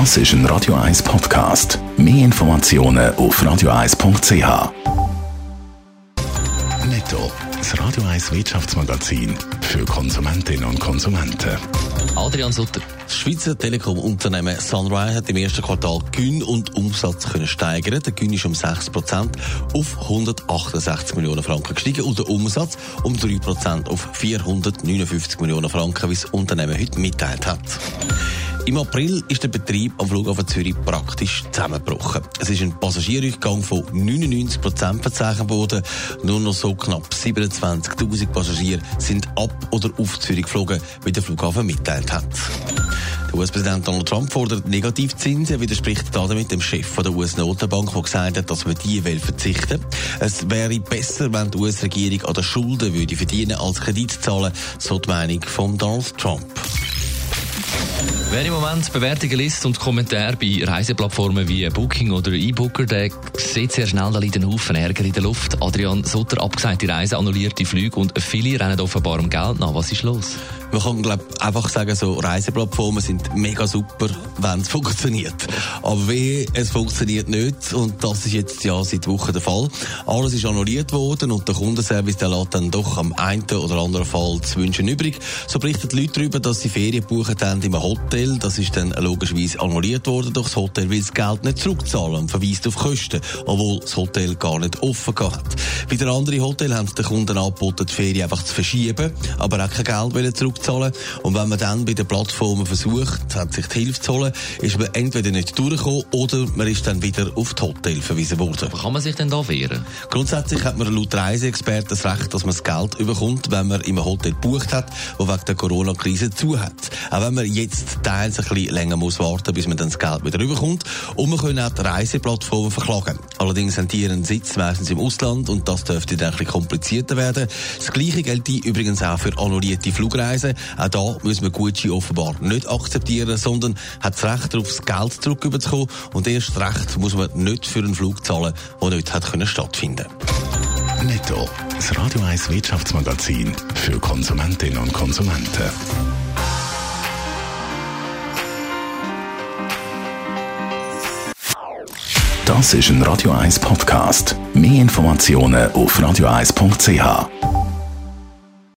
Das ist ein Radio 1 Podcast. Mehr Informationen auf radio1.ch. Netto, das Radio 1 Wirtschaftsmagazin für Konsumentinnen und Konsumenten. Adrian Sutter. Das Schweizer Telekom-Unternehmen Sunrise hat im ersten Quartal Gewinn und Umsatz können steigern. Der Gewinn ist um 6% auf 168 Millionen Franken gestiegen und der Umsatz um 3% auf 459 Millionen Franken, wie das Unternehmen heute mitteilt hat. Im April ist der Betrieb am Flughafen Zürich praktisch zusammengebrochen. Es ist ein Passagierrückgang von 99 Prozent verzeichnet worden. Nur noch so knapp 27.000 Passagiere sind ab oder auf Zürich geflogen, wie der Flughafen mitteilt hat. Der US-Präsident Donald Trump fordert Negativzinsen, widerspricht damit dem Chef der US-Notenbank, der gesagt hat, dass man die will verzichten. Es wäre besser, wenn die US-Regierung an den Schulden würde verdienen als Kredit zahlen, so die Meinung von Donald Trump. Wer im Moment Bewertungen liest und Kommentare bei Reiseplattformen wie Booking oder eBooker, der sieht sehr schnell, da liegt ein Haufen Ärger in der Luft. Adrian Sutter, abgesagte Reise, annullierte Flüge und viele rennen offenbar um Geld nach. Was ist los? Man kann glaub, einfach sagen, so Reiseplattformen sind mega super, wenn es funktioniert. Aber wie es funktioniert nicht, und das ist jetzt ja seit Wochen der Fall. Alles ist annulliert worden und der Kundenservice der lässt dann doch am einen oder anderen Fall zu wünschen übrig. So berichten die Leute darüber, dass sie Ferien buchen haben in einem Hotel. Das ist dann logischerweise annulliert worden durch das Hotel, weil das Geld nicht zurückzahlen und verweist auf Kosten, obwohl das Hotel gar nicht offen hat. Wieder andere Hotel haben den Kunden angeboten, die Ferien einfach zu verschieben, aber auch kein Geld zurückzahlen zahlen. Und wenn man dann bei den Plattformen versucht, hat sich die Hilfe zu holen, ist man entweder nicht durchgekommen oder man ist dann wieder auf das Hotel verwiesen worden. Wie kann man sich denn da wehren? Grundsätzlich hat man laut Reiseexperten das Recht, dass man das Geld überkommt, wenn man im Hotel gebucht hat, wo wegen der Corona-Krise zu hat. Auch wenn man jetzt teils ein bisschen länger muss warten, bis man dann das Geld wieder überkommt. Und man kann auch die Reiseplattformen verklagen. Allerdings haben die ihren Sitz meistens im Ausland und das dürfte dann ein bisschen komplizierter werden. Das Gleiche gilt übrigens auch für annullierte Flugreisen. Auch da müssen wir Gucci offenbar nicht akzeptieren, sondern hat das Recht darauf, das Geld zurückzubekommen. Und erst recht muss man nicht für einen Flug zahlen, der nicht hat können stattfinden Netto, das Radio 1 Wirtschaftsmagazin für Konsumentinnen und Konsumenten. Das ist ein Radio 1 Podcast. Mehr Informationen auf radio1.ch.